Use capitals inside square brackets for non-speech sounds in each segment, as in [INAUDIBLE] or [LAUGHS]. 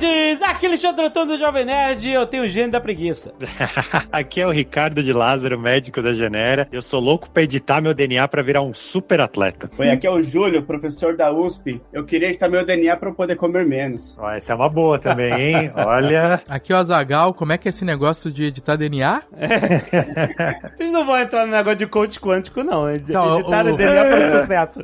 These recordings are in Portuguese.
Nerds! Aqui é Alexandre Antônio do Jovem Nerd eu tenho o gênio da preguiça. [LAUGHS] Aqui é o Ricardo de Lázaro, médico da Genera. Eu sou louco pra editar meu DNA pra virar um super atleta. Oi, aqui é o Júlio, professor da USP. Eu queria editar meu DNA pra eu poder comer menos. Ó, essa é uma boa também, hein? Olha. Aqui é o Azagal, como é que é esse negócio de editar DNA? [LAUGHS] Vocês não vão entrar no negócio de coach quântico, não. Ed- Não, Editar o- o DNA para o [LAUGHS] sucesso.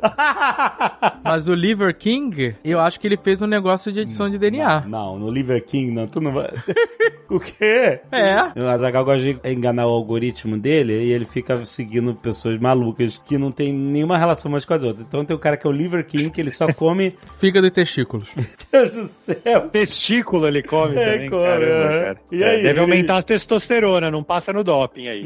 Mas o Liver King, eu acho que ele fez um negócio de edição de DNA. Não, no Liver King, não. Tu não vai. [LAUGHS] o quê? É. O Azaghal gosta de enganar o algoritmo dele e ele fica seguindo pessoas malucas que não tem nenhuma relação umas com as outras. Então tem o cara que é o Liver King, que ele só [LAUGHS] come. Fígado e testículos. [LAUGHS] Deus do céu! Testículo ele come É, também, come, caramba, é. cara. E É, aí, deve ele- aumentar a testosterona, não passa no doping aí.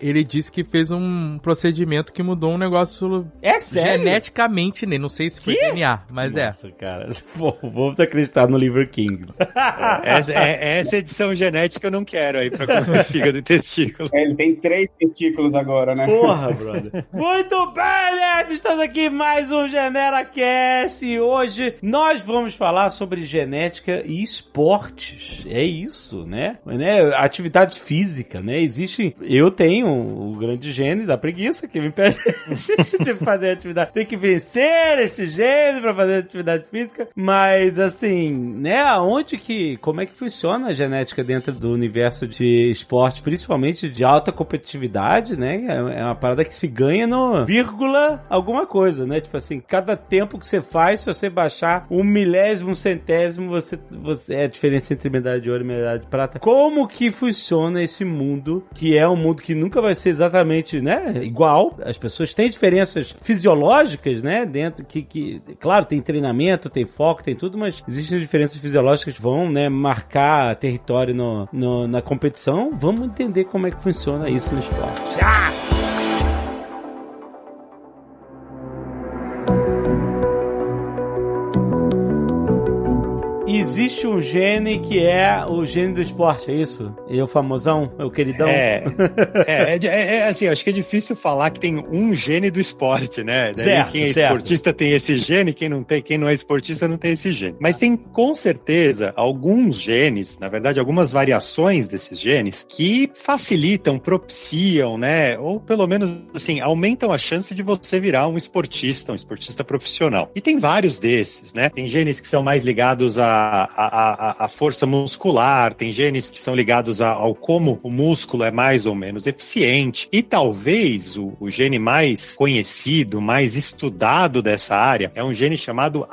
Ele disse que fez um procedimento que mudou um negócio É sério? geneticamente nele. Não sei se foi DNA, mas é. Nossa, cara. Pô, vamos acreditar no Liver King. [LAUGHS] Essa, é- essa edição genética eu não quero aí pra comer [LAUGHS] fígado e testículo. É, ele tem três testículos agora, né? Porra, [LAUGHS] brother. Muito bem, nerds! Estamos aqui mais um GeneraCast e hoje nós vamos falar sobre genética e esportes. É isso, né? né? Atividade física, né? Existe... Eu tenho o grande gene da preguiça que me impede de fazer atividade. Tem que vencer este gene pra fazer atividade física, mas assim, né? Aonde que... Como é que funciona a genética dentro do universo de esporte, principalmente de alta competitividade, né? É é uma parada que se ganha no vírgula alguma coisa, né? Tipo assim, cada tempo que você faz, se você baixar um milésimo, um centésimo, você, você é a diferença entre medalha de ouro e medalha de prata. Como que funciona esse mundo, que é um mundo que nunca vai ser exatamente, né, igual. As pessoas têm diferenças fisiológicas, né, dentro que, que claro, tem treinamento, tem foco, tem tudo, mas existem diferenças fisiológicas vão, né, marcar território no, no- na competição. Vamos entender como é que funciona isso no esporte. Existe um gene que é o gene do esporte, é isso? E o famosão? É o queridão? É, [LAUGHS] é, é, é, é assim, acho que é difícil falar que tem um gene do esporte, né? Daí Certo, quem é certo. esportista tem esse gene, quem não tem, quem não é esportista não tem esse gene. Mas tem com certeza alguns genes, na verdade, algumas variações desses genes que facilitam, propiciam, né? Ou pelo menos assim, aumentam a chance de você virar um esportista, um esportista profissional. E tem vários desses, né? Tem genes que são mais ligados à, à, à- à força muscular, tem genes que são ligados a- ao como o músculo é mais ou menos eficiente. E talvez o, o gene mais conhecido, mais estudado dessa área é um gene chamado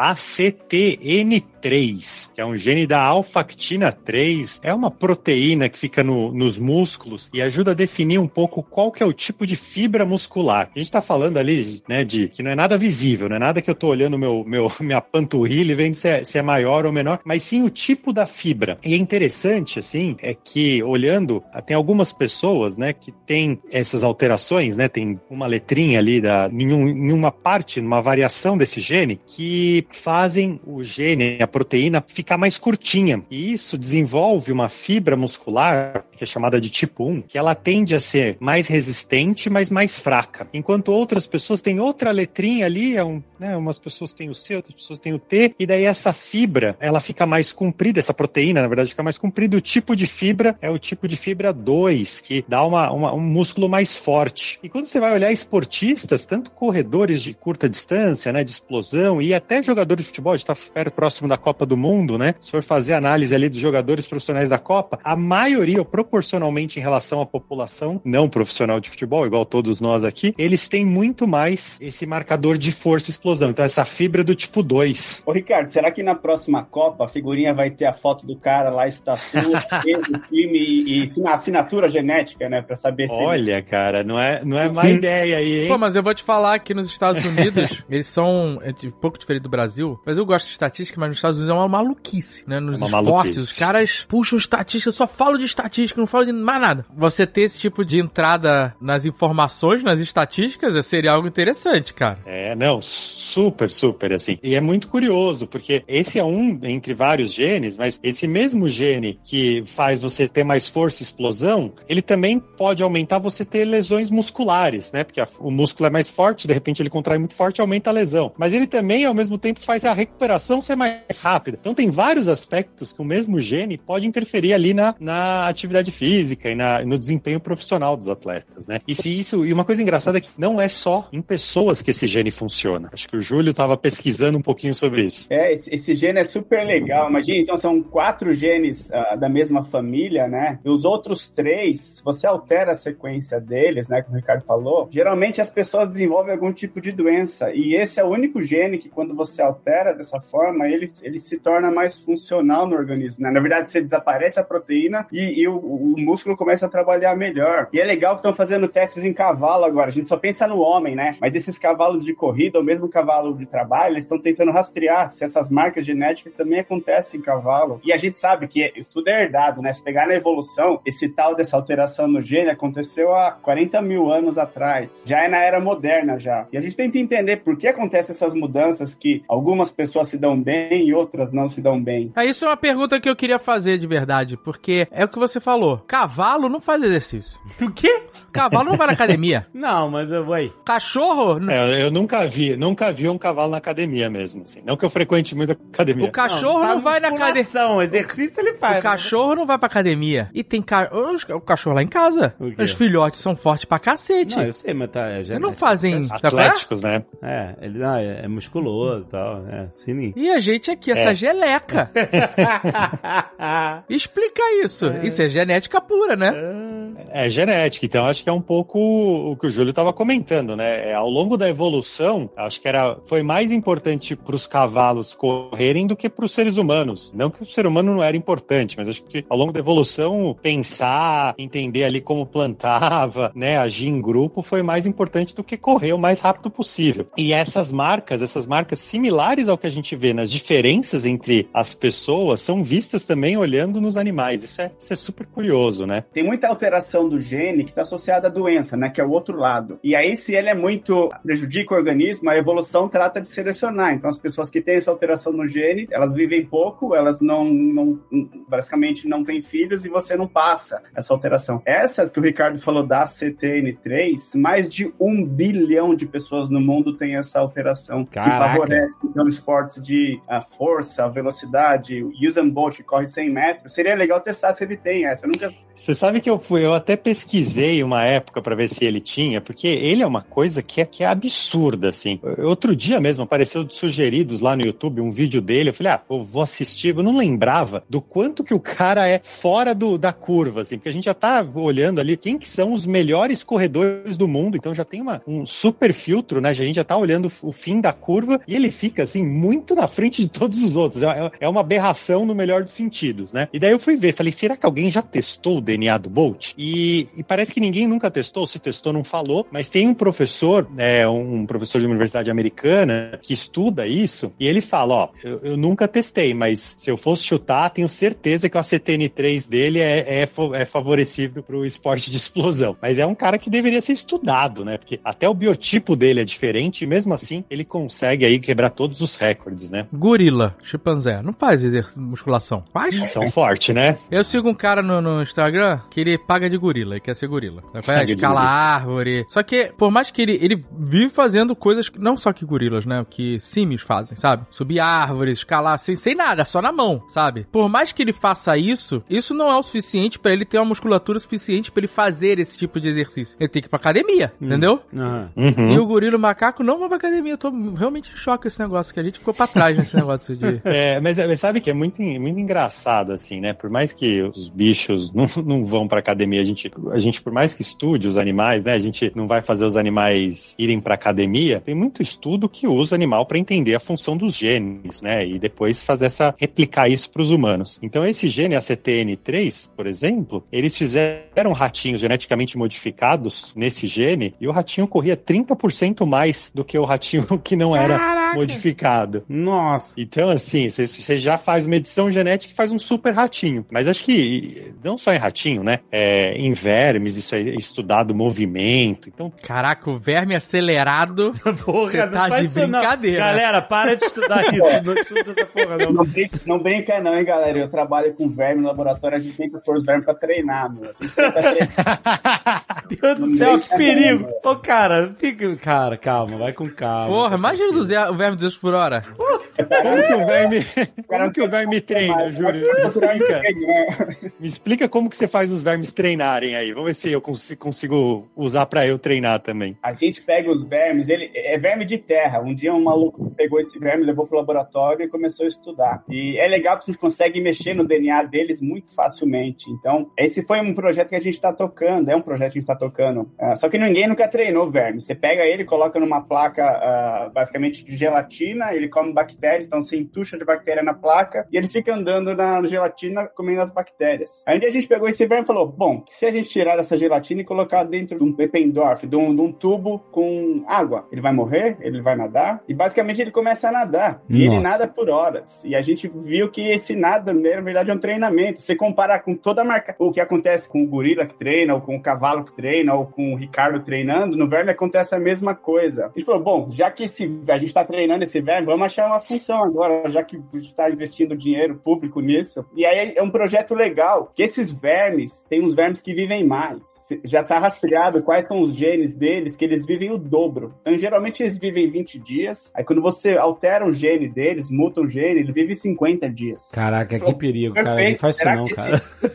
ACTN3, que é um gene da alfactina 3. É uma proteína que fica no- nos músculos e ajuda a definir um pouco qual que é o tipo de fibra muscular. A gente está falando ali, né, de que não é nada visível, não é nada que eu estou olhando meu, meu, [LAUGHS] minha panturrilha e vendo se é, se é maior ou menor, mas sim o tipo da fibra. E é interessante, assim, é que olhando, tem algumas pessoas, né, que tem essas alterações, né, tem uma letrinha ali da, em, um- em uma parte, numa variação desse gene, que fazem o gene, a proteína, ficar mais curtinha. E isso desenvolve uma fibra muscular, que é chamada de tipo 1, que ela tende a ser mais resistente, mas mais fraca. Enquanto outras pessoas têm outra letrinha ali, é um, né, umas pessoas têm o C, outras pessoas têm o T, e daí essa fibra, ela fica mais comprida, essa proteína, na verdade, fica mais comprida. O tipo de fibra é o tipo de fibra 2, que dá uma, uma- um músculo mais forte. E quando você vai olhar esportistas, tanto corredores de curta distância, né, de explosão, e até jogadores de futebol, a gente tá perto, próximo da Copa do Mundo, né? Se for fazer análise ali dos jogadores profissionais da Copa, a maioria, ou proporcionalmente em relação à população não profissional de futebol, igual todos nós aqui, eles têm muito mais esse marcador de força e explosão. Então, essa fibra do tipo 2. Ô, Ricardo, será que na próxima Copa a figurinha vai ter a foto do cara lá, estatua, peso, [LAUGHS] time e, e assinatura genética, né? Pra saber se. Olha, cara, não é, não é má ideia aí, hein? Pô, mas eu vou te falar que nos Estados Unidos, [LAUGHS] eles são é um pouco diferente do Brasil, mas eu gosto de estatística, mas nos Estados Estados Unidos é uma maluquice, né? Nos É uma esportes, maluquice. os caras puxam estatística, só falam de estatística, não falam de mais nada. Você ter esse tipo de entrada nas informações, nas estatísticas, seria algo interessante, cara. É, não, super, super, assim. E é muito curioso, porque esse é um entre vários genes, mas esse mesmo gene que faz você ter mais força e explosão, ele também pode aumentar você ter lesões musculares, né? Porque a- o músculo é mais forte, de repente ele contrai muito forte e aumenta a lesão. Mas ele também, ao mesmo tempo, faz a recuperação ser mais rápida. Então tem vários aspectos que o mesmo gene pode interferir ali na, na atividade física e na- no desempenho profissional dos atletas, né? E se isso, e uma coisa engraçada é que não é só em pessoas que esse gene funciona. Acho que o Júlio estava pesquisando um pouquinho sobre isso. É, esse, gene é super legal. Imagina, então são quatro genes ah, da mesma família, né? E os outros três, se você altera a sequência deles, né, como o Ricardo falou, geralmente as pessoas desenvolvem algum tipo de doença. E esse é o único gene que, quando você altera dessa forma, ele, ele se torna mais funcional no organismo. Né? Na verdade, você desaparece a proteína e, e o, o músculo começa a trabalhar melhor. E é legal que estão fazendo testes em cavalo agora. A gente só pensa no homem, né? Mas esses cavalos de corrida, ou mesmo cavalo de trabalho, eles estão tentando rastrear se essas marcas genéticas também acontecem em cavalo. E a gente sabe que tudo é herdado, né? Se pegar na evolução, esse tal dessa alteração no gene aconteceu há 40 mil anos atrás. Já é na era moderna já. E a gente tenta entender por que acontecem essas mudanças que algumas pessoas se dão bem e outras não se dão bem. É, isso é uma pergunta que eu queria fazer de verdade, porque é o que você falou. Cavalo não faz exercício. O quê? Cavalo não vai na academia. [LAUGHS] Não, mas eu vou aí. Cachorro. É, eu nunca vi, nunca vi um cavalo na academia mesmo, assim. Não que eu frequente muito a academia. O cachorro não, vai na academia. exercício ele faz. O cachorro não vai pra academia. E tem ca... o cachorro lá em casa. Os filhotes são fortes pra cacete. Não, eu sei, mas tá. É Eles não fazem. tá? Atléticos, né? É, ele não, é, é musculoso e tal. É, sininho. E a gente aqui, essa É. geleca. [LAUGHS] Explica isso. Isso é genética pura, né? É genética, então acho que é um pouco o que o Júlio estava comentando, né? É, ao longo da evolução, acho que era, foi mais importante para os cavalos correrem do que para os seres humanos. Não que o ser humano não era importante, mas acho que ao longo da evolução, pensar, entender ali como plantava, né, agir em grupo foi mais importante do que correr o mais rápido possível. E essas marcas, essas marcas similares ao que a gente vê nas diferenças entre as pessoas, são vistas também olhando nos animais. Isso é, isso é super curioso, né? Tem muita alteração do gene que está associada à doença, né? Que é o outro lado. E aí, se ele é muito prejudica o organismo, a evolução trata de selecionar. Então, as pessoas que têm essa alteração no gene, elas vivem pouco, elas não, não basicamente não têm filhos e você não passa essa alteração. Essa que o Ricardo falou da CTN3, mais de um bilhão de pessoas no mundo têm essa alteração Caraca. que favorece então esportes de ah, força, velocidade, o Usain Bolt que corre 100 metros. Seria legal testar se ele tem essa. Eu nunca Você sabe que eu fui, eu até pesquisei uma época pra ver se ele tinha, porque ele é uma coisa que é, que é absurda, assim. Outro dia mesmo apareceu sugeridos lá no YouTube um vídeo dele, eu falei, ah, eu vou assistir, eu não lembrava do quanto que o cara é fora do, da curva, assim, porque a gente já tá olhando ali quem que são os melhores corredores do mundo, então já tem uma, um super filtro, né, a gente já tá olhando o fim da curva e ele fica, assim, muito na frente de todos os outros, é, é uma aberração no melhor dos sentidos, né. E daí eu fui ver, falei, será que alguém já testou o DNA do Bolt? E, e parece que ninguém nunca testou, se testou não falou, mas tem um professor, é, um professor de universidade americana que estuda isso e ele fala, ó, eu, eu nunca testei, mas se eu fosse chutar, tenho certeza que o ACTN3 dele é, é, é favorecível pro esporte de explosão. Mas é um cara que deveria ser estudado, né? Porque até o biotipo dele é diferente e mesmo assim ele consegue aí quebrar todos os recordes, né? Gorila, chimpanzé. Não faz musculação. Faz? São fortes, né? Eu sigo um cara no, no Instagram que ele paga de gorila, ele quer ser gorila. Vai escalar gorila. árvore. Só que, por mais que ele, ele vive fazendo coisas, que- não só que gorilas, né? Que símios fazem, sabe? Subir árvores, escalar, sem, sem nada, só na mão, sabe? Por mais que ele faça isso, isso não é o suficiente pra ele ter uma musculatura suficiente pra ele fazer esse tipo de exercício. Ele tem que ir pra academia, entendeu? Aham. Uhum. E o gorila o macaco não vão pra academia. Eu tô realmente em choque com esse negócio, que a gente ficou pra trás nesse [LAUGHS] negócio de. É, mas, mas sabe que é muito, muito engraçado, assim, né? Por mais que os bichos não, não vão pra academia, a gente a gente, por mais que estude os animais, né? A gente não vai fazer os animais irem para academia. Tem muito estudo que usa animal para entender a função dos genes, né? E depois fazer essa replicar isso para os humanos. Então esse gene ACTN3, por exemplo, eles fizeram ratinhos geneticamente modificados nesse gene e o ratinho corria 30% mais do que o ratinho [LAUGHS] que não era Caraca. modificado. Nossa. Então, assim, você- você já faz uma edição genética e faz um super ratinho. Mas acho que não só em ratinho, né? É, em vermes, isso é estudado movimento. Então, Caraca, o verme acelerado. [LAUGHS] Porra, Você tá de isso não. brincadeira. Galera, para de estudar isso. [LAUGHS] Não estuda essa porra, não. Não brinca, não brinca não, hein, galera. Eu trabalho com verme no laboratório, a gente tem que pôr os vermes pra treinar, mano. A gente tenta treinar. [LAUGHS] Deus do céu, que perigo. Ô, cara, fica... Cara, calma, vai com calma. Porra, imagina o Zé- o verme 200 por hora. como que o verme, como que o verme treina, Júlio? Me explica, né? me explica como que você faz os vermes treinarem aí. Vamos ver se eu cons- consigo usar pra eu treinar também. A gente pega os vermes, ele é verme de terra. Um dia um maluco pegou esse verme, levou pro laboratório e começou a estudar. E é legal porque a gente consegue mexer no DNA deles muito facilmente. Então, esse foi um projeto que a gente tá tocando, é um projeto que a gente tá tocando. Ah, só que ninguém nunca treinou verme. Você pega ele, coloca numa placa ah, basicamente de gelatina, ele come bactéria, então você entuxa de bactéria na placa e ele fica andando na gelatina comendo as bactérias. Aí a gente pegou esse verme e falou: bom, se a gente tirar essa gelatina e colocar dentro de um Pependorf, de um, de um tubo com água, ele vai morrer? Ele vai nadar? E basicamente ele começa a nadar. E ele Nossa. nada por horas. E a gente viu que esse nada, na verdade, é um treinamento. Se comparar com toda a marca, o que acontece com o gorila que treina, ou com o cavalo que treina, ou com o Ricardo treinando, no verme acontece a mesma coisa. A gente falou, bom, já que esse, a gente está treinando esse verme, vamos achar uma função agora, já que a gente está investindo dinheiro público nisso. E aí é um projeto legal, que esses vermes, tem uns vermes que vivem mais. Já está rastreado quais são os genes deles, que eles vivem o dobro. Então, geralmente, eles vivem 20 dias. Aí, quando você altera um gene deles, muta um gene, ele vive 50 dias. Caraca, que perigo, cara. Não Perfeito. faz isso não, cara. Esse-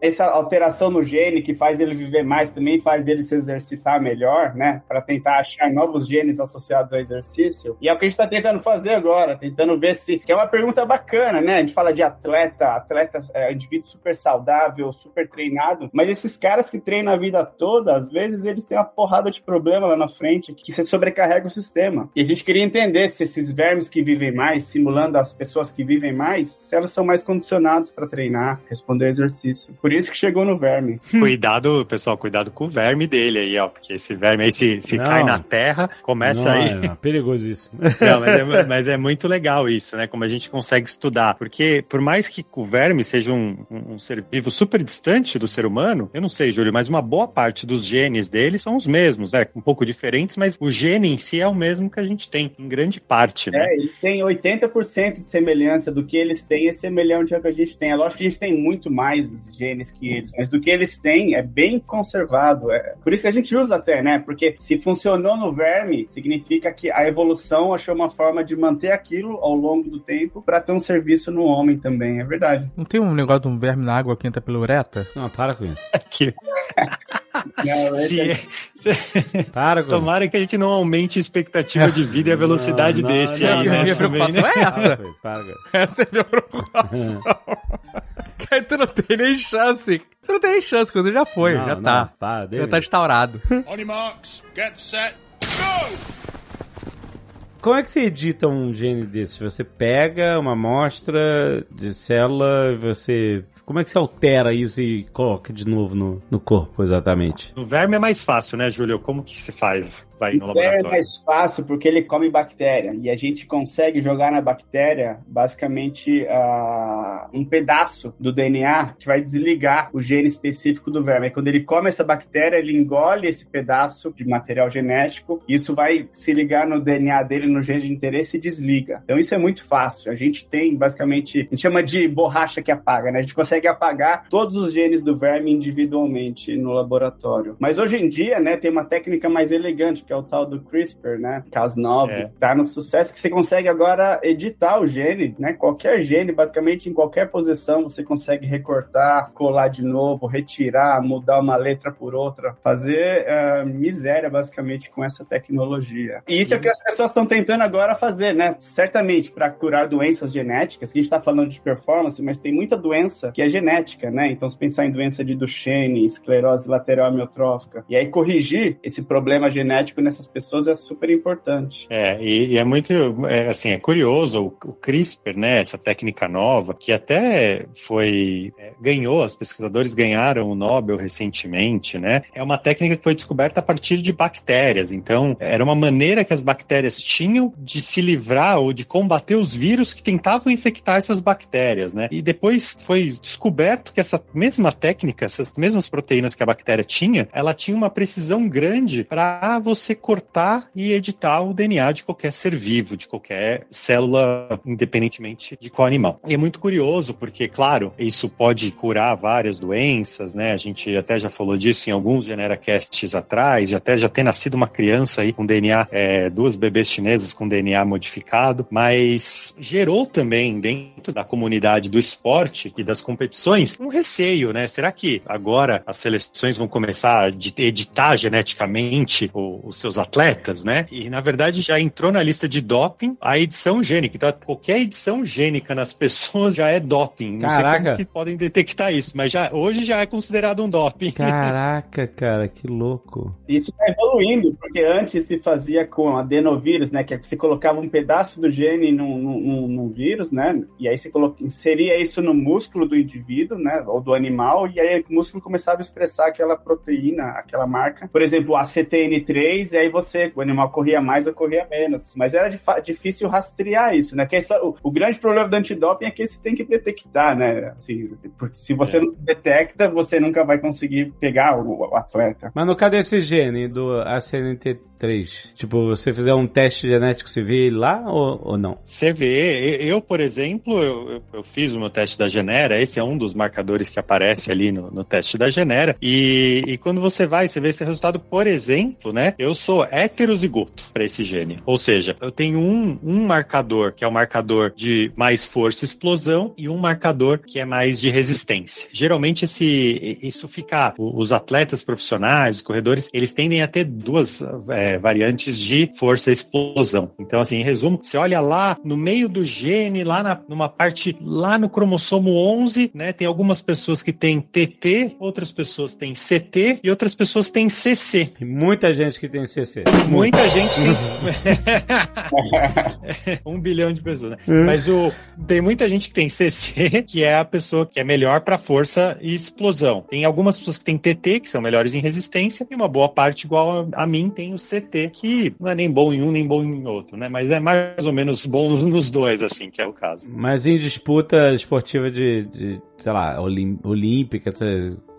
essa alteração no gene que faz ele viver mais também faz ele se exercitar melhor, né? Para tentar achar novos genes associados ao exercício. E é o que a gente está tentando fazer agora, tentando ver se. Que é uma pergunta bacana, né? A gente fala de atleta, atleta, é, indivíduo super saudável, super treinado, mas esses caras que treinam a vida toda, às vezes eles têm uma porrada de problema lá na frente que se sobrecarrega o sistema. E a gente queria entender se esses vermes que vivem mais, simulando as pessoas que vivem mais, se elas são mais condicionados para treinar, responder exercício. Por isso que chegou no verme. [LAUGHS] Cuidado, pessoal, cuidado com o verme dele aí, ó. Porque esse verme aí, se, se Não. cai na terra, começa não, aí. É, não, perigosíssimo. [LAUGHS] Não, mas é, mas é muito legal isso, né? Como a gente consegue estudar. Porque, por mais que o verme seja um, um- um ser vivo super distante do ser humano, eu não sei, Júlio, mas uma boa parte dos genes deles são os mesmos, né? Um pouco diferentes, mas o gene em si é o mesmo que a gente tem, em grande parte, né? É, eles têm 80% de semelhança do que eles têm é semelhante ao que a gente tem. É lógico que a gente tem muito mais genes que eles, mas do que eles têm é bem conservado. É. Por isso que a gente usa até, né? Porque se funcionou no verme, significa que a evolução achou uma forma de manter aquilo ao longo do tempo para ter um serviço no homem também. É verdade. Não tem um negócio de um verme na água que entra pela ureta? Não, para com isso. [LAUGHS] Que, Não, esse é- se, Para com isso. tomara que a gente não aumente a expectativa de vida e a velocidade Não, não, desse não, aí, não, né? minha também, preocupação né? é essa. Para. Essa é a minha preocupação. [LAUGHS] Cara, [LAUGHS] tu não tem nem chance. Tu não tem nem chance, coisa já foi, Não, já não, tá. Já tá instaurado. [LAUGHS] On your marks, get set, go! Como é que você edita um gene desse? Você pega uma amostra de célula, você. Como é que você altera isso e coloca de novo no, no corpo, exatamente? No verme é mais fácil, né, Júlio? Como que se faz? Vai no é laboratório. mais fácil porque ele come bactéria e a gente consegue jogar na bactéria basicamente ah, um pedaço do DNA que vai desligar o gene específico do verme. Aí, quando ele come essa bactéria, ele engole esse pedaço de material genético e isso vai se ligar no DNA dele, no gene de interesse e desliga. Então isso é muito fácil. A gente tem basicamente, a gente chama de borracha que apaga, né? A gente consegue apagar todos os genes do verme individualmente no laboratório. Mas hoje em dia, né, tem uma técnica mais elegante, que é o tal do CRISPR, né? Cas9, É. tá no sucesso que você consegue agora editar o gene, né? Qualquer gene, basicamente em qualquer posição, você consegue recortar, colar de novo, retirar, mudar uma letra por outra, fazer ah, miséria basicamente com essa tecnologia. E isso é o que as pessoas estão tentando agora fazer, né? Certamente para curar doenças genéticas, que a gente está falando de performance, mas tem muita doença que a genética, né? Então, se pensar em doença de Duchenne, esclerose lateral amiotrófica, e aí corrigir esse problema genético nessas pessoas é super importante. É, e, e é muito, é, assim, é curioso o, o, CRISPR, né? Essa técnica nova, que até foi, é, ganhou, os pesquisadores ganharam o Nobel recentemente, né? É uma técnica que foi descoberta a partir de bactérias. Então, era uma maneira que as bactérias tinham de se livrar ou de combater os vírus que tentavam infectar essas bactérias, né? E depois foi descoberto que essa mesma técnica, essas mesmas proteínas que a bactéria tinha, ela tinha uma precisão grande para você cortar e editar o DNA de qualquer ser vivo, de qualquer célula, independentemente de qual animal. E é muito curioso, porque, claro, isso pode curar várias doenças, né? A gente até já falou disso em alguns GeneraCasts atrás, já até já ter nascido uma criança aí com DNA, é, duas bebês chinesas com DNA modificado, mas gerou também dentro da comunidade do esporte e das um receio, né? Será que agora as seleções vão começar a editar geneticamente os seus atletas, né? E na verdade já entrou na lista de doping a edição gênica. Então qualquer edição gênica nas [LAUGHS] pessoas já é doping. Não Caraca. sei como que podem detectar isso, mas já hoje já é considerado um doping. Caraca, cara, que louco. Isso está evoluindo, porque antes se fazia com adenovírus, né? Que você colocava um pedaço do gene num, num, num vírus, né? E aí você coloca, inseria isso no músculo do indivíduo, né? Ou do animal, e aí o músculo começava a expressar aquela proteína, aquela marca. Por exemplo, a CTN3, e aí você, o animal corria mais ou corria menos. Mas era difícil rastrear isso, né? Que é só, o, o, grande problema do antidoping é que você tem que detectar, né? Assim, porque se você é. não detecta, você nunca vai conseguir pegar o, o atleta. Mas no cadê esse gene do ACNT3? Tipo, você fizer um teste genético, você vê ele lá ou, ou não? Você vê. Eu, por exemplo, eu, eu, fiz o meu teste da Genera, esse é um dos marcadores que aparece ali no, no teste da Genera, e, e quando você vai, você vê esse resultado, por exemplo, né? Eu sou heterozigoto para esse gene. Ou seja, eu tenho um, um marcador que é o marcador de mais força e explosão e um marcador que é mais de resistência. Geralmente esse, isso fica, os atletas profissionais, os corredores, eles tendem a ter duas é, variantes de força e explosão. Então, assim, em resumo, você olha lá no meio do gene, lá na, numa parte, lá no cromossomo 11, né, tem algumas pessoas que têm TT, outras pessoas têm CT e outras pessoas têm CC. Muita gente que tem CC. Muita gente tem. [LAUGHS] [LAUGHS] um bilhão de pessoas, né? Uhum. Mas o, tem muita gente que tem CC, que é a pessoa que é melhor para força e explosão. Tem algumas pessoas que têm TT, que são melhores em resistência, e uma boa parte, igual a, a mim, tem o CT, que não é nem bom em um, nem bom em outro, né? Mas é mais ou menos bom nos dois, assim, que é o caso. Mas em disputa esportiva de, de sei lá, olímpica,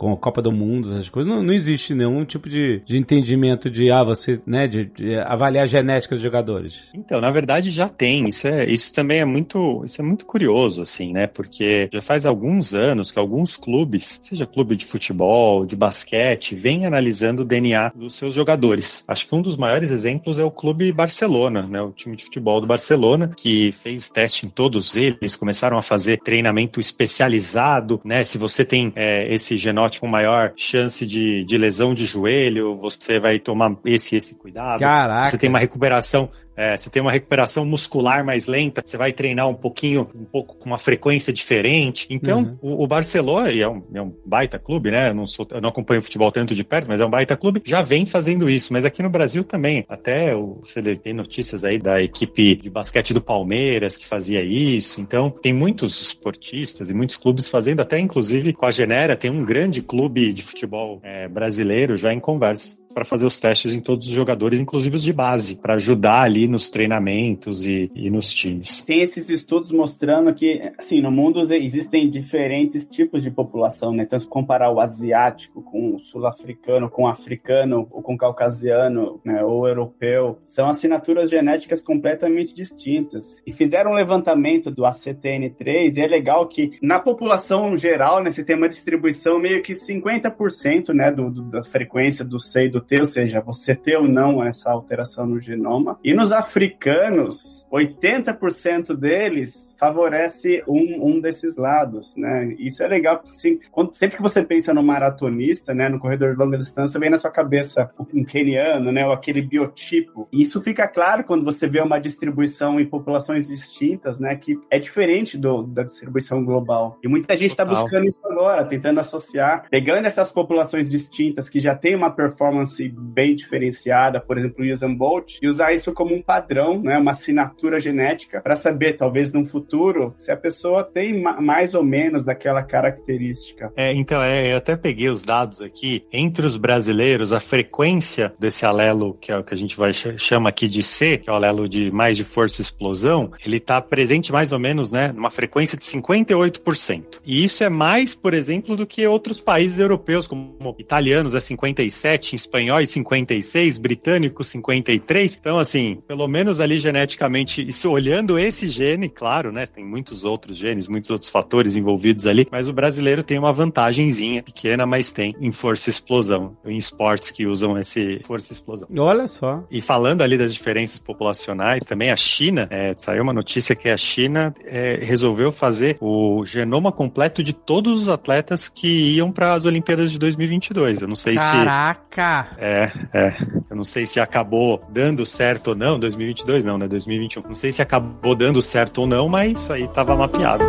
com a Copa do Mundo, essas coisas, não, não existe nenhum tipo de, de entendimento de, ah, você, né, de, de, avaliar a genética dos jogadores. Então, na verdade já tem, isso é, isso também é muito, isso é muito curioso, assim, né, porque já faz alguns anos que alguns clubes, seja clube de futebol, de basquete, vem analisando o DNA dos seus jogadores. Acho que um dos maiores exemplos é o clube Barcelona, né, o time de futebol do Barcelona, que fez teste em todos eles, começaram a fazer treinamento especializado, né, se você tem é, esse genótipo com maior chance de, de lesão de joelho, você vai tomar esse esse cuidado. Caraca. Se você tem uma recuperação é, você tem uma recuperação muscular mais lenta, você vai treinar um pouquinho, um pouco com uma frequência diferente. Então, uhum. o, o, Barcelona, e é um, é um, baita clube, né? Eu não, sou, eu não acompanho futebol tanto de perto, mas é um baita clube, já vem fazendo isso. Mas aqui no Brasil também. Até o, você tem notícias aí da equipe de basquete do Palmeiras que fazia isso. Então, tem muitos esportistas e muitos clubes fazendo, até inclusive com a Genera, tem um grande clube de futebol é, brasileiro já em conversa para fazer os testes em todos os jogadores, inclusive os de base, para ajudar ali nos treinamentos e, e, nos times. Tem esses estudos mostrando que, assim, no mundo existem diferentes tipos de população, né? Então, se comparar o asiático com o sul-africano, com o africano, ou com o caucasiano, né, ou europeu, são assinaturas genéticas completamente distintas. E fizeram um levantamento do ACTN3 e é legal que na população geral, né, você tem uma distribuição meio que 50%, né, do, do, da frequência do C e do T, ou seja, você ter ou não essa alteração no genoma. E Nos africanos, 80% deles favorece um, um desses lados, né? Isso é legal, porque assim, quando, sempre que você pensa no maratonista, né, no corredor de longa distância, vem na sua cabeça um keniano, né, ou aquele biotipo. E isso fica claro quando você vê uma distribuição em populações distintas, né, que é diferente do, da distribuição global. E muita gente está buscando isso agora, tentando associar, pegando essas populações distintas que já têm uma performance bem diferenciada, por exemplo, o Usain Bolt, e usar isso como um padrão, né, uma assinatura genética, para saber, talvez, num futuro se a pessoa tem mais ou menos daquela característica. É, então, é, eu até peguei os dados aqui. Entre os brasileiros, a frequência desse alelo, que é o que a gente vai chama aqui de C, que é o alelo de mais de força e explosão, ele está presente mais ou menos, né, numa frequência de 58%. E isso é mais, por exemplo, do que outros países europeus, como italianos é 57, espanhóis 56, britânicos 53. Então, assim, pelo menos ali geneticamente, isso olhando esse gene, claro, né? Tem muitos outros genes, muitos outros fatores envolvidos ali, mas o brasileiro tem uma vantagemzinha pequena, mas tem em força explosão, em esportes que usam esse força explosão. Olha só. E falando ali das diferenças populacionais, também a China, é, saiu uma notícia que a China é, resolveu fazer o genoma completo de todos os atletas que iam para as Olimpíadas de 2022. Eu não sei Caraca. se. Caraca! É, é. Eu não sei se acabou dando certo ou não, 2022 não, né? 2021. Não sei se acabou dando certo ou não, mas aí estava mapeado.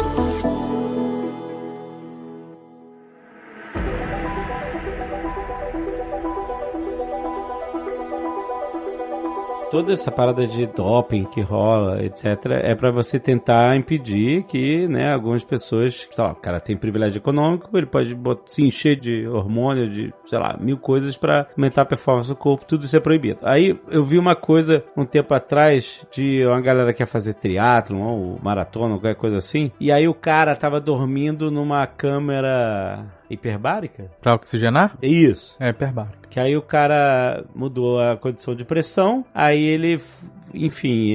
Toda essa parada de doping que rola, etc, é para você tentar impedir que, né, algumas pessoas, sei lá, o cara tem privilégio econômico, ele pode se encher de hormônio, de, sei lá, mil coisas para aumentar a performance do corpo, tudo isso é proibido. Aí eu vi uma coisa um tempo atrás de uma galera que ia fazer triatlon ou maratona, qualquer coisa assim, e aí o cara tava dormindo numa câmera hiperbárica? Pra oxigenar? Isso. É hiperbárica. Que aí o cara mudou a condição de pressão, aí ele enfim,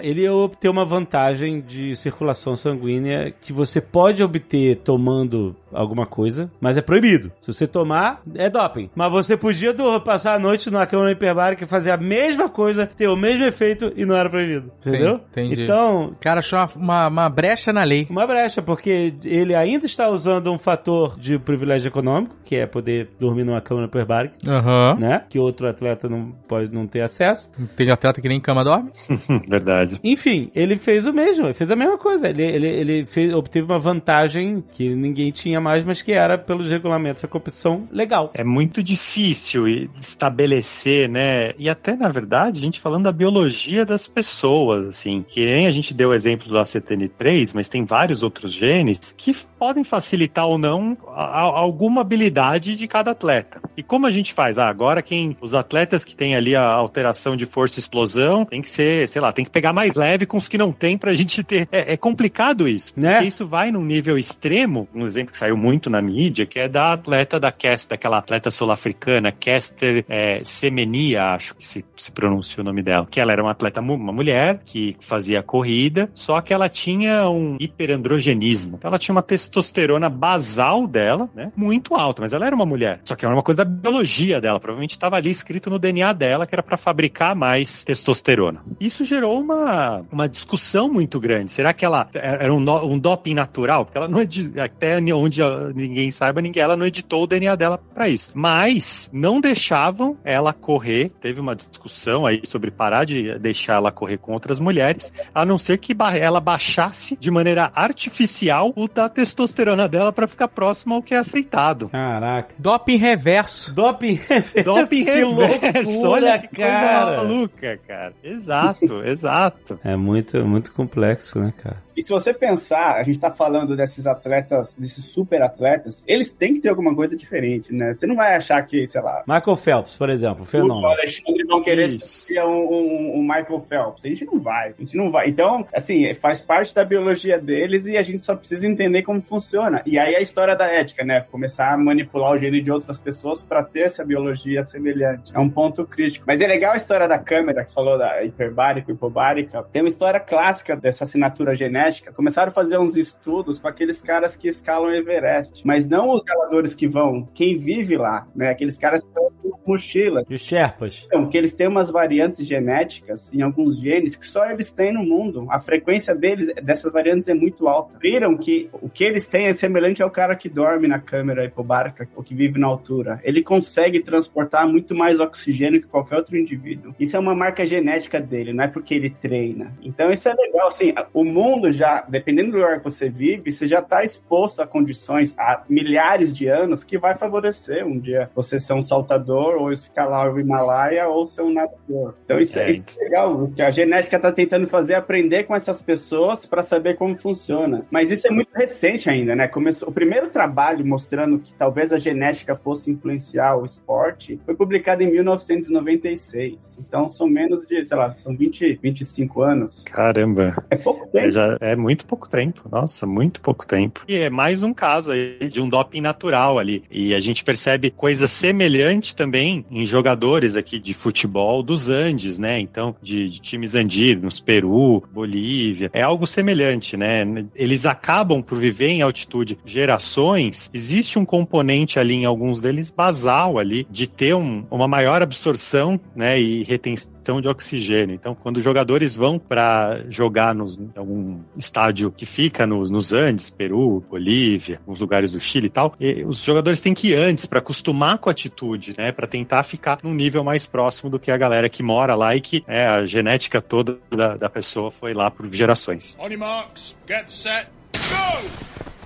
ele obteve uma vantagem de circulação sanguínea que você pode obter tomando alguma coisa, mas é proibido. Se você tomar, é doping. Mas você podia passar a noite numa câmara hiperbárica e fazer a mesma coisa, ter o mesmo efeito e não era proibido. Entendeu? Sim, entendi. Então. O cara achou uma, uma brecha na lei. Uma brecha, porque ele ainda está usando um fator de privilégio econômico, que é poder dormir numa câmara hiperbárica, uhum. né? Que outro atleta não pode não ter acesso. Tem atleta que nem cama dorme? [LAUGHS] Verdade. Enfim, ele fez o mesmo, ele fez a mesma coisa. Ele, ele, ele fez, obteve uma vantagem que ninguém tinha mais, mas que era, pelos regulamentos da competição, legal. É muito difícil estabelecer, né? E até, na verdade, a gente falando da biologia das pessoas, assim, que nem a gente deu o exemplo do ACTN3, mas tem vários outros genes que podem facilitar ou não a, a, alguma habilidade de cada atleta. E como a gente faz? Ah, agora quem os atletas que têm ali a alteração de força e explosão tem que ser, sei lá, tem que pegar mais leve com os que não tem pra [LAUGHS] gente ter. É, é complicado isso. Né? Porque isso vai num nível extremo, um exemplo que saiu muito na mídia, que é da atleta da Kester, daquela atleta sul-africana, Kester é, Semenia, acho que se, se pronuncia o nome dela. Que ela era uma atleta, uma mulher que fazia corrida, só que ela tinha um hiperandrogenismo. Então ela tinha uma testosterona basal dela, né? Muito alta, mas ela era uma mulher. Só que era uma coisa da biologia dela. Provavelmente estava ali escrito no DNA dela que era para fabricar mais testosterona. Isso gerou uma, uma discussão muito grande. Será que ela era um, um doping natural? Porque ela não até onde ninguém saiba, ninguém ela não editou o DNA dela para isso. Mas não deixavam ela correr. Teve uma discussão aí sobre parar de deixar ela correr com outras mulheres, a não ser que ela baixasse de maneira artificial o da testosterona dela para ficar próximo ao que é aceitado. Caraca. Doping reverso. Doping reverso. Doping [LAUGHS] reverso. Loucura, Olha que cara. coisa maluca, cara. Exato, [LAUGHS] exato. É muito, muito complexo, né, cara? E se você pensar, a gente tá falando desses atletas, desses super atletas, eles têm que ter alguma coisa diferente, né? Você não vai achar que, sei lá. Michael Phelps, por exemplo, fenômeno. O Alexandre vão querer ser um, um, um, Michael Phelps. A gente não vai, a gente não vai. Então, assim, faz parte da biologia deles e a gente só precisa entender como funciona. E aí a história da ética, né? Começar a manipular o gene de outras pessoas para ter essa biologia semelhante. É um ponto crítico. Mas é legal a história da câmera, que falou da hiperbárica e hipobárica. Tem uma história clássica dessa assinatura genética. Começaram a fazer uns estudos com aqueles caras que escalam Everest, mas não os escaladores que vão, quem vive lá, né? Aqueles caras que estão com mochilas. E os Sherpas? Então, que eles têm umas variantes genéticas em alguns genes que só eles têm no mundo. A frequência deles, dessas variantes é muito alta. Viram que o que eles têm é semelhante ao cara que dorme na câmera hipobárica ou que vive na altura. Ele consegue transportar muito mais oxigênio que qualquer outro indivíduo. Isso é uma marca genética dele, não é porque ele treina. Então isso é legal. Assim, o mundo já, dependendo do lugar que você vive, você já está exposto a condições há milhares de anos que vai favorecer um dia você ser um saltador ou escalar o Himalaia ou ser um nadador. Então isso é, É, isso é legal. Que a genética está tentando fazer é aprender com essas pessoas para saber como funciona. Mas isso é muito recente ainda, né? Começou o primeiro trabalho mostrando que talvez a genética fosse influenciar o esporte foi publicado em 1996. Então são menos de, sei lá, são 20, 25 anos. Caramba. É pouco É, tempo. já, é muito pouco tempo. Nossa, muito pouco tempo. E é mais um caso aí de um doping natural ali. E a gente percebe coisa semelhante também em jogadores aqui de futebol dos Andes, né? Então, de, de times andinos, Peru, Bolívia. É algo semelhante, né? Eles acabam por viver em altitude gerações. Existe um componente ali em alguns deles basal ali de ter um- uma maior absorção, né? E retenção de oxigênio. Então, quando os jogadores vão para jogar nos, em algum estádio que fica nos, nos Andes, Peru, Bolívia, alguns lugares do Chile e tal, e os jogadores têm que ir antes para acostumar com a altitude, né? Para tentar ficar num nível mais próximo do que a galera que mora lá e que é, a genética toda da, da pessoa foi lá por gerações. Marks, get set, go!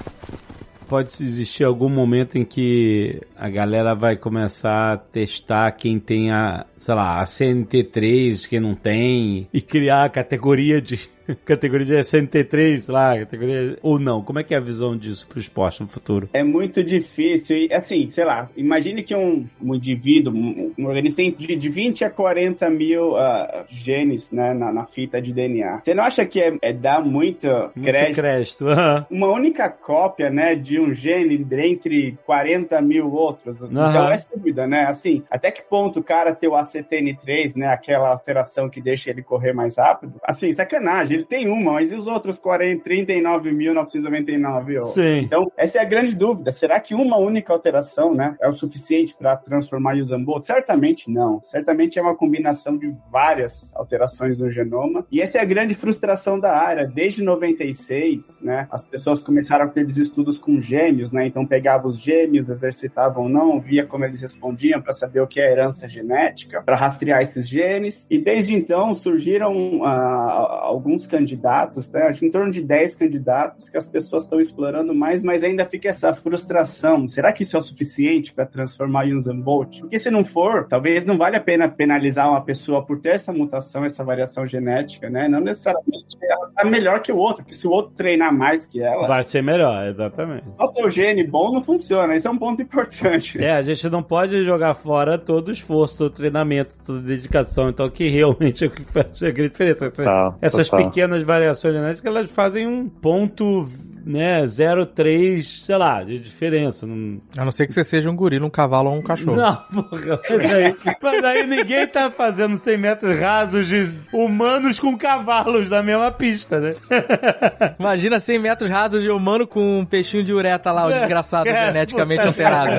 Pode existir algum momento em que a galera vai começar a testar quem tem a, sei lá, a CNT3, quem não tem, e criar a categoria de. [LAUGHS] categoria de CNT3, sei lá, categoria. Ou não? Como é que é a visão disso pro esporte no futuro? É muito difícil. E assim, sei lá, imagine que um, um indivíduo, um, um organismo tem de, de 20 a 40 mil ah, genes né, na, na fita de DNA. Você não acha que é, é dar muito Muito crédito? crédito. aham. Uma única cópia, né, de um gene entre 40 mil outros. Então é dúvida, né? Assim, até que ponto o cara ter o ACTN3, né, aquela alteração que deixa ele correr mais rápido? Assim, sacanagem. Ele tem uma, mas e os outros 40, 39.999? ó? Sim. Então, essa é a grande dúvida. Será que uma única alteração, né, é o suficiente para transformar o Zambolt? Certamente não. Certamente é uma combinação de várias alterações no genoma. E essa é a grande frustração da área. Desde 96, né, as pessoas começaram aqueles estudos com gêmeos, né? Então pegavam os gêmeos, exercitavam ou não, via como eles respondiam para saber o que é herança genética, para rastrear esses genes. E desde então surgiram ah, alguns candidatos, né? Acho que em torno de 10 candidatos que as pessoas estão explorando mais, mas ainda fica essa frustração. Será que isso é o suficiente para transformar em um Zambolt? Porque se não for, talvez não vale a pena penalizar uma pessoa por ter essa mutação, essa variação genética, né? Não necessariamente ela tá melhor que o outro, porque se o outro treinar mais que ela, Vai ser melhor, exatamente. só ter o gene bom não funciona. Esse é um ponto importante. É, a gente não pode jogar fora todo o esforço, todo o treinamento, toda a dedicação. Então, que realmente é o que faz a grande diferença. Essas- Total, Essas total. Pequenas variações genéticas, elas fazem um ponto, né, 0,3, sei lá, de diferença. Não, A não ser que você seja um gorila, um cavalo ou um cachorro. não [LAUGHS] porra, mas aí, mas aí ninguém tá fazendo 100 metros rasos de humanos com cavalos na mesma pista, né? [LAUGHS] Imagina 100 metros rasos de humano com um peixinho de ureta lá, o desgraçado, É, geneticamente puta- alterado.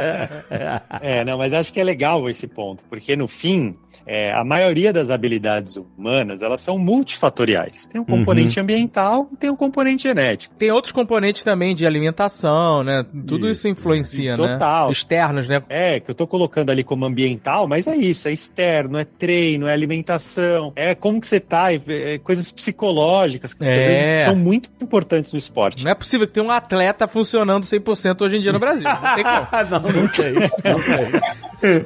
É, não, mas acho que é legal esse ponto, porque no fim, é, a maioria das habilidades humanas, elas são multifatoriais. Tem um componente ambiental e tem um componente genético. Tem outros componentes também de alimentação, né? Tudo isso, Isso, influencia, e né? total. Externos, né? É, que eu tô colocando ali como ambiental, mas é isso, é externo, é treino, é alimentação, é como que você tá, é, é coisas psicológicas, que às É. vezes são muito importantes no esporte. Não é possível que tenha um atleta funcionando 100% hoje em dia no Brasil. Não tem como. [LAUGHS] não, não. Não sei.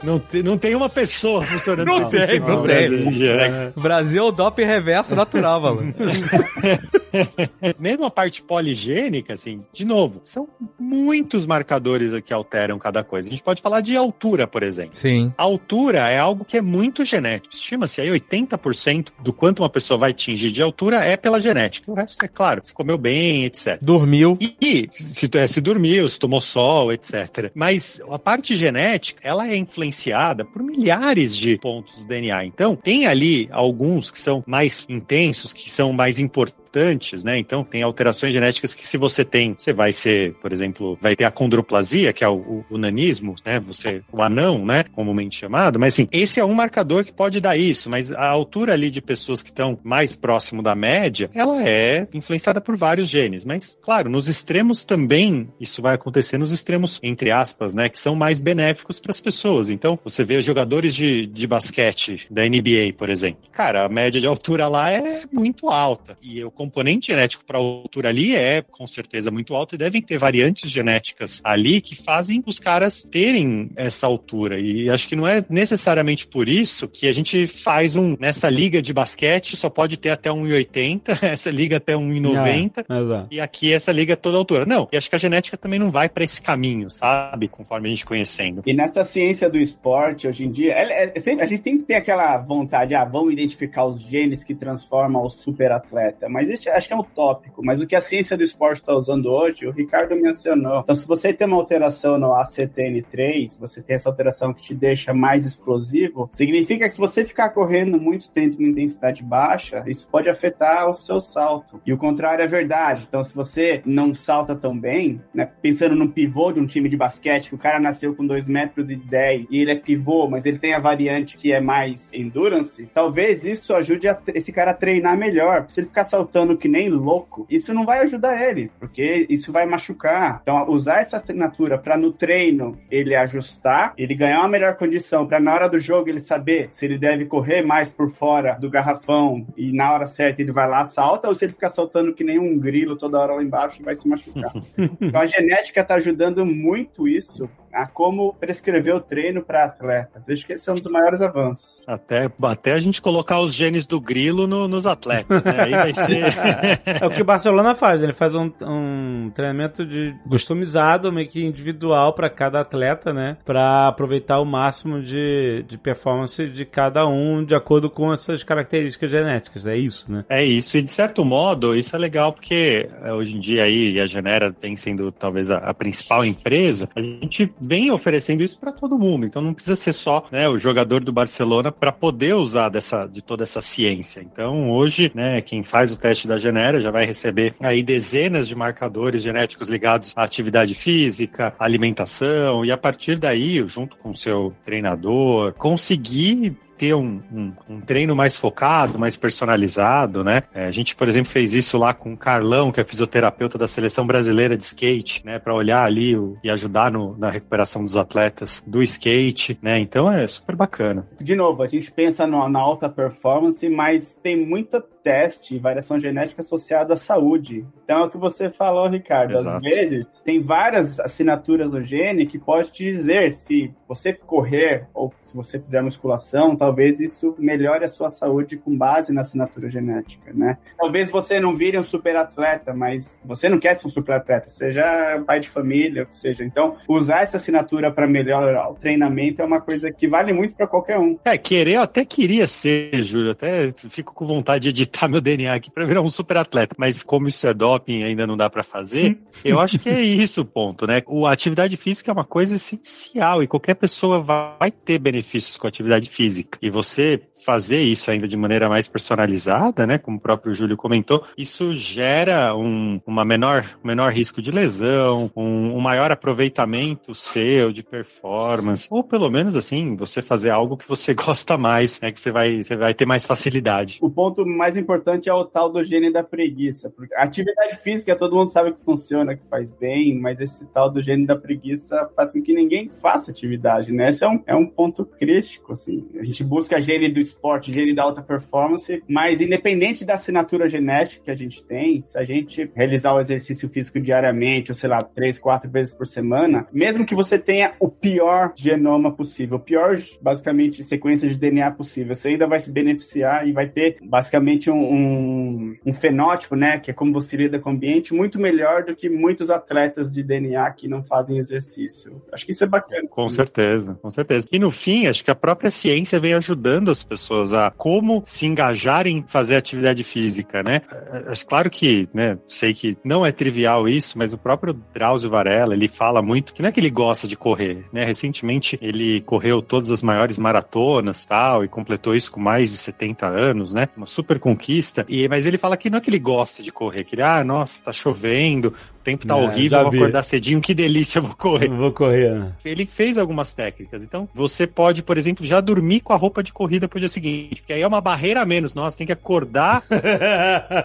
Não, tem, não tem uma pessoa funcionando Não tem, 100% não no tem. Brasil hoje em dia, né? Brasil é o doping reverso natural, mano. [LAUGHS] [LAUGHS] Mesmo a parte poligênica, assim, de novo, são muitos marcadores que alteram cada coisa. A gente pode falar de altura, por exemplo. Sim. A altura é algo que é muito genético. Estima-se aí 80% do quanto uma pessoa vai atingir de altura é pela genética. O resto é claro, se comeu bem, etc. Dormiu. E se, é, se dormiu, se tomou sol, etc. Mas a parte genética, ela é influenciada por milhares de pontos do DNA. Então, tem ali alguns que são mais intensos, que são mais importantes importantes, né? Então, tem alterações genéticas que se você tem, você vai ser, por exemplo, vai ter a condroplasia, que é o, o, o nanismo, né? Você, o anão, né? Comumente chamado. Mas, assim, esse é um marcador que pode dar isso, mas a altura ali de pessoas que estão mais próximo da média, ela é influenciada por vários genes. Mas, claro, nos extremos também isso vai acontecer nos extremos, entre aspas, né? Que são mais benéficos para as pessoas. Então, você vê os jogadores de, de basquete da NBA, por exemplo. Cara, a média de altura lá é muito alta. E eu componente genético para a altura ali é com certeza muito alto e devem ter variantes genéticas ali que fazem os caras terem essa altura. E acho que não é necessariamente por isso que a gente faz um nessa liga de basquete só pode ter até 1,80, [LAUGHS] essa liga até 1,90 É, e aqui essa liga é toda altura. Não, e acho que a genética também não vai para esse caminho, sabe? Conforme a gente conhecendo. E nessa ciência do esporte, hoje em dia, é, é sempre, a gente sempre tem aquela vontade, ah, vamos identificar os genes que transformam o super atleta. Mas existe, acho que é utópico, mas o que a ciência do esporte está usando hoje, o Ricardo mencionou. Então, se você tem uma alteração no ACTN3, você tem essa alteração que te deixa mais explosivo, significa que se você ficar correndo muito tempo em intensidade baixa, isso pode afetar o seu salto. E o contrário é verdade. Então, se você não salta tão bem, né, pensando no pivô de um time de basquete, que o cara nasceu com 2 metros e 10 e ele é pivô, mas ele tem a variante que é mais endurance, talvez isso ajude a, esse cara a treinar melhor. Se ele ficar saltando saltando que nem louco, isso não vai ajudar ele, porque isso vai machucar. Então, usar essa assinatura para no treino ele ajustar, ele ganhar uma melhor condição, para na hora do jogo ele saber se ele deve correr mais por fora do garrafão e na hora certa ele vai lá salta, ou se ele ficar saltando que nem um grilo toda hora lá embaixo e vai se machucar. [LAUGHS] então, a genética está ajudando muito isso a como prescrever o treino para atletas. Acho que esse é um dos maiores avanços. Até, até a gente colocar os genes do grilo no, nos atletas, né? Aí vai ser. [LAUGHS] é o que o Barcelona faz, ele faz um, um treinamento de customizado, meio que individual para cada atleta, né? Para aproveitar o máximo de, de performance de cada um de acordo com as suas características genéticas. É isso, né? É isso, e de certo modo, isso é legal porque é, hoje em dia aí a Genera vem sendo talvez a, a principal empresa, a gente vem oferecendo isso para todo mundo. Então não precisa ser só né, o jogador do Barcelona para poder usar dessa, de toda essa ciência. Então hoje, né, quem faz o teste da Genera já vai receber aí dezenas de marcadores genéticos ligados à atividade física, alimentação e a partir daí, junto com o seu treinador, conseguir ter um, um, um, treino mais focado, mais personalizado, né? É, a gente, por exemplo, fez isso lá com o Carlão, que é fisioterapeuta da seleção brasileira de skate, né? Para olhar ali o, e ajudar no, na recuperação dos atletas do skate, né? Então é super bacana. De novo, a gente pensa no, na alta performance, mas tem muita teste e variação genética associada à saúde. Então é o que você falou, Ricardo. Exato. Às vezes tem várias assinaturas no gene que pode te dizer se você correr ou se você fizer musculação, talvez isso melhore a sua saúde com base na assinatura genética, né? Talvez você não vire um super atleta, mas você não quer ser um super atleta, seja pai de família, ou seja. Então, usar essa assinatura para melhorar o treinamento é uma coisa que vale muito para qualquer um. É, querer eu até queria ser, Júlio, até fico com vontade de editar meu DNA aqui para virar um super atleta, mas como isso é doping ainda não dá para fazer, eu acho que é isso o ponto, né? O, a atividade física é uma coisa essencial e qualquer pessoa vai ter benefícios com a atividade física. E você fazer isso ainda de maneira mais personalizada, né? Como o próprio Júlio comentou, isso gera um uma menor, menor risco de lesão, um, um maior aproveitamento seu de performance, ou pelo menos assim, você fazer algo que você [LAUGHS] gosta mais, né? Que você vai, você vai ter mais facilidade. O ponto mais importante é o tal do gene da preguiça. Porque a atividade física, todo mundo sabe que funciona, que faz bem, mas esse tal do gene da preguiça faz com que ninguém faça atividade, né? Esse é um, é um ponto crítico, assim. A gente busca gene do esporte, gene da alta performance, mas independente da assinatura genética que a gente tem, se a gente realizar o exercício físico diariamente, ou sei lá, três, quatro vezes por semana, mesmo que você tenha o pior genoma possível, o pior, basicamente, sequência de DNA possível, você ainda vai se beneficiar e vai ter, basicamente, um, um um, fenótipo, né, que é como você lida com o ambiente, muito melhor do que muitos atletas de DNA que não fazem exercício. Acho que isso é bacana. Com certeza, com certeza. E no fim, acho que a própria ciência vem ajudando as pessoas a como se engajar em fazer atividade física, né? Acho claro que, né, sei que não é trivial isso, mas o próprio Drauzio Varela, ele fala muito que não é que ele gosta de correr, né? Recentemente ele correu todas as maiores maratonas, tal, e completou isso com mais de 70 anos, né? Uma super conquista. E mas ele fala que não é que ele gosta de correr, que ele, ah, nossa, tá chovendo, tempo tá É, horrível, vou acordar cedinho, que delícia, vou correr. Vou correr. né? Ele fez algumas técnicas. Então, você pode, por exemplo, já dormir com a roupa de corrida pro dia seguinte, porque aí é uma barreira a menos. Nossa, tem que acordar. [LAUGHS]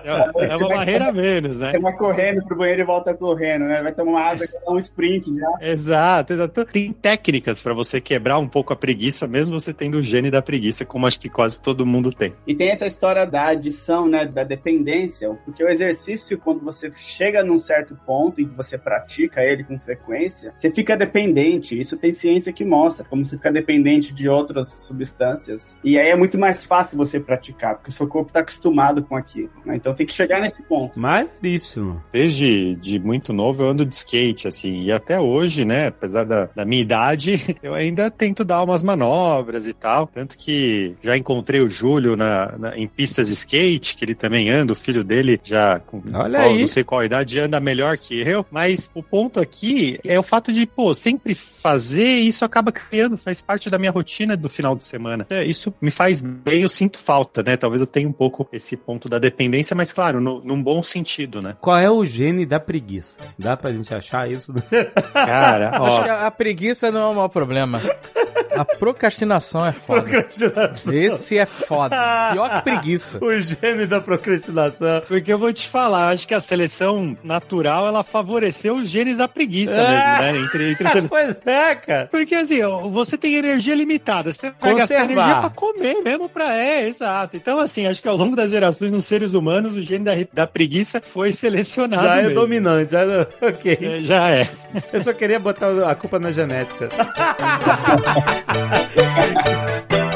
É, é uma barreira a menos, né? Você vai correndo pro banheiro e volta correndo, né? Vai tomar uma água, vai dar um sprint já. Exato, exato. Tem técnicas pra você quebrar um pouco a preguiça, mesmo você tendo o gene da preguiça, como acho que quase todo mundo tem. E tem essa história da adição, né, da dependência, porque o exercício, quando você chega num certo ponto e que você pratica ele com frequência, você fica dependente. Isso tem ciência que mostra, como você fica dependente de outras substâncias. E aí é muito mais fácil você praticar, porque o seu corpo está acostumado com aquilo. né? Então tem que chegar nesse ponto. Maneiríssimo. Desde de muito novo eu ando de skate, assim, e até hoje, né, apesar da, da minha idade, [LAUGHS] eu ainda tento dar umas manobras e tal. Tanto que já encontrei o Júlio na, na- em pistas de skate, que ele também anda, o filho dele já com Olha qual- aí. não sei qual idade anda melhor que eu. Mas o ponto aqui é o fato de, pô, sempre fazer isso acaba criando, faz parte da minha rotina do final de semana. É, isso me faz bem, eu sinto falta, né? Talvez eu tenha um pouco esse ponto da dependência, mas claro, no, num bom sentido, né? Qual é o gene da preguiça? Dá pra gente achar isso? Cara, [LAUGHS] Acho ó, que a, a preguiça não é o maior problema. A procrastinação é foda. Esse é foda. Pior que preguiça. [LAUGHS] o gene da procrastinação. porque eu vou te falar, acho que a seleção natural ela favoreceu os genes da preguiça Ah. mesmo, né? Entre, entre [LAUGHS] sele- pois é, cara. Porque assim, você tem energia limitada, você vai gastar Conservar. energia pra comer mesmo pra. É, exato. Então, assim, acho que ao longo das gerações, nos seres humanos, o gene da, da preguiça foi selecionado. Já é mesmo. dominante, já, [LAUGHS] ok. É, já é. Eu só queria botar a culpa na genética. Vamos [LAUGHS] lá,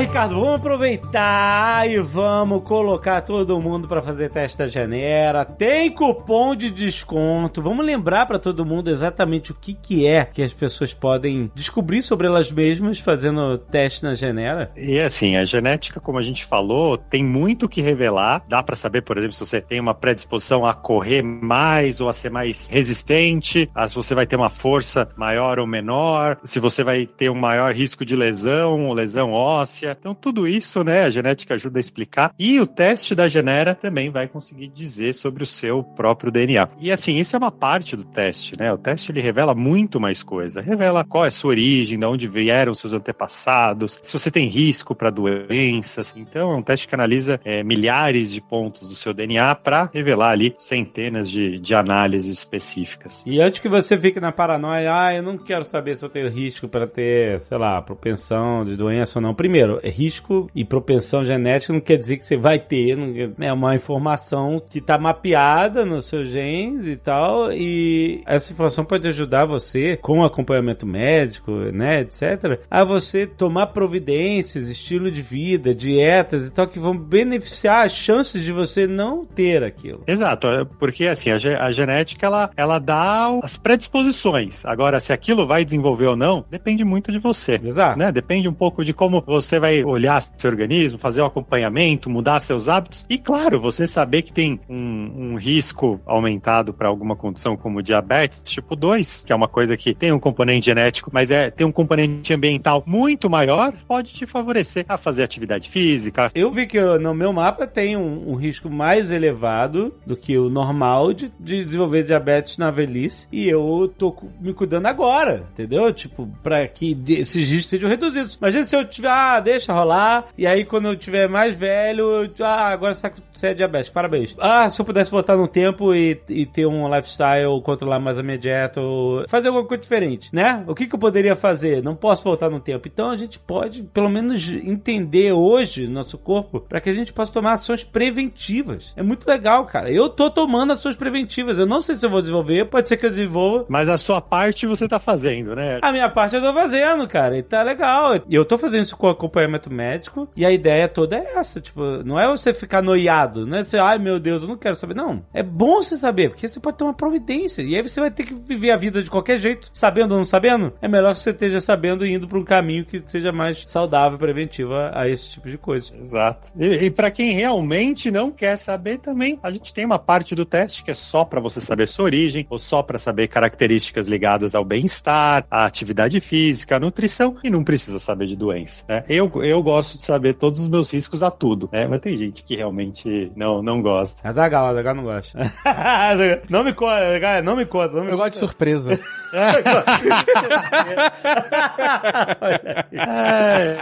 Ricardo, vamos aproveitar e vamos colocar todo mundo para fazer teste da Genera. Tem cupom de desconto. Vamos lembrar para todo mundo exatamente o que, que é que as pessoas podem descobrir sobre elas mesmas fazendo teste na Genera. E assim, a genética, como a gente falou, tem muito que revelar. Dá pra saber, por exemplo, se você tem uma predisposição a correr mais ou a ser mais resistente, a- se você vai ter uma força maior ou menor, se você vai ter um maior risco de lesão ou lesão óssea. Então, tudo isso, né, a genética ajuda a explicar. E o teste da Genera também vai conseguir dizer sobre o seu próprio DNA. E assim, isso é uma parte do teste, né? O teste ele revela muito mais coisa. Revela qual é a sua origem, de onde vieram seus antepassados, se você tem risco para doenças. Então, é um teste que analisa é, milhares de pontos do seu DNA para revelar ali centenas de, de análises específicas. E antes que você fique na paranoia, ah, eu não quero saber se eu tenho risco para ter, sei lá, propensão de doença ou não. Primeiro, é risco e propensão genética não quer dizer que você vai ter, não quer- é uma informação que está mapeada nos seus genes e tal, e essa informação pode ajudar você com acompanhamento médico, né, etc, a você tomar providências, estilo de vida, dietas e tal que vão beneficiar as chances de você não ter aquilo. Exato, é porque assim, a, ge- a genética ela, ela dá as predisposições. Agora, se aquilo vai desenvolver ou não, depende muito de você. Exato. né? Depende um pouco de como você vai olhar seu organismo, fazer o acompanhamento, mudar seus hábitos. E claro, você saber que tem um, um risco aumentado para alguma condição como diabetes tipo 2, que é uma coisa que tem um componente genético, mas é tem um componente ambiental muito maior, pode te favorecer a fazer atividade física. Eu vi que eu- no meu mapa tem um, um risco mais elevado do que o normal de, de desenvolver diabetes na velhice e eu tô me cuidando agora, entendeu? Tipo, pra que esses riscos sejam reduzidos. Imagina se eu tiver, ah, deixa rolar. E aí, quando eu tiver mais velho, eu, ah, agora você é diabetes, parabéns. Ah, se eu pudesse voltar no tempo e, e ter um lifestyle, controlar mais a minha dieta, ou fazer alguma coisa diferente, né? O que, que eu poderia fazer? Não posso voltar no tempo. Então a gente pode, pelo menos, entender hoje nosso corpo para que a gente possa tomar ações preventivas. É muito legal, cara. Eu tô tomando ações preventivas. Eu não sei se eu vou desenvolver, pode ser que eu desenvolva. Mas a sua parte você tá fazendo, né? A minha parte eu tô fazendo, cara. E tá legal. E eu tô fazendo isso com acompanhamento médico. E a ideia toda é essa. Tipo, não é você ficar noiado, né? Você, ai meu Deus, eu não quero saber. Não. É bom você saber, porque você pode ter uma providência. E aí você vai ter que viver a vida de qualquer jeito, sabendo ou não sabendo. É melhor que você esteja sabendo e indo pra um caminho que seja mais saudável, preventivo a, a esse tipo de coisa. Exato. E, e para quem realmente não quer saber também, a gente tem uma parte do teste que é só para você saber sua origem, ou só para saber características ligadas ao bem-estar, à atividade física, à nutrição, e não precisa saber de doença. Né? Eu, eu gosto de saber todos os meus riscos a tudo, né? Mas tem gente que realmente não, não gosta. Azagal, Azagal não gosta. [LAUGHS] não me conta, Azaghal, não me conta. Não me Eu gosto de surpresa. [LAUGHS]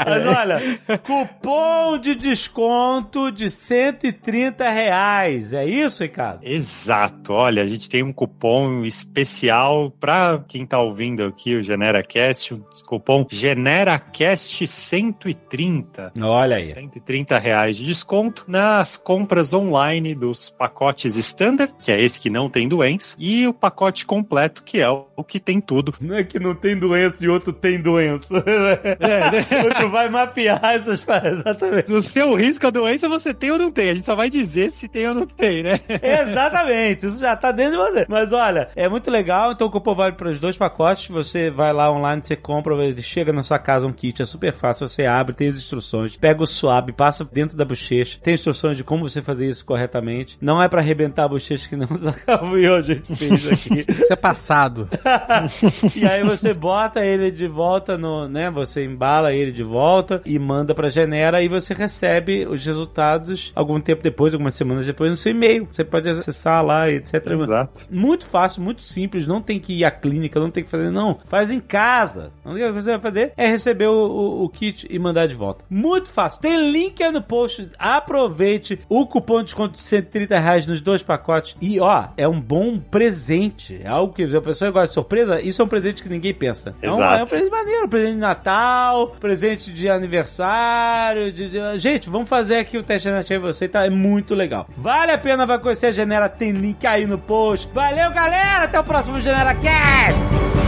Mas olha, cupom de desconto de 130 reais. É isso, Ricardo? Exato. Olha, a gente tem um cupom especial para quem tá ouvindo aqui o GeneraCast, um cupom GeneraCast 130. Olha aí. 130 reais de desconto nas compras online dos pacotes standard, que é esse que não tem doença, e o pacote completo, que é o que tem tudo. Não é que não tem doença e outro tem doença. É, né? [LAUGHS] outro vai mapear essas paradas. Exatamente. O seu risco a doença você tem ou não tem. A gente só vai dizer se tem ou não tem, né? [LAUGHS] Exatamente, isso já tá dentro de você. Mas olha, é muito legal, então o cupom vale para os dois pacotes. Você vai lá online, você compra, chega na sua casa um kit, é super fácil, você abre, tem as instruções, pega o suave, passa dentro da bochecha, tem instruções de como você fazer isso corretamente. Não é para arrebentar a bochecha que não [LAUGHS] e a gente fez [LAUGHS] aqui. Isso é passado. [LAUGHS] e aí você bota ele de volta no, né, você embala ele de volta e manda pra Genera e você recebe os resultados algum tempo depois, algumas semanas depois no seu e-mail. Você pode acessar lá, etc. Exato. Muito fácil, muito simples, não tem que ir à clínica, não tem que fazer, não. Faz em casa. A única coisa que você vai fazer é receber o, o- o kit e mandar de volta. Muito fácil. Tem link aí no post. Aproveite o cupom de desconto de 130 reais nos dois pacotes. E ó, é um bom presente. É algo que a pessoa gosta de surpresa, isso é um presente que ninguém pensa. É um, Exato. é um presente maneiro, presente de Natal, presente de aniversário. de- de- Gente, vamos fazer aqui o teste na aí você, tá? É muito legal. Vale a pena, vai conhecer a Genera, tem link aí no post. Valeu, galera! Até o próximo Genera Cast!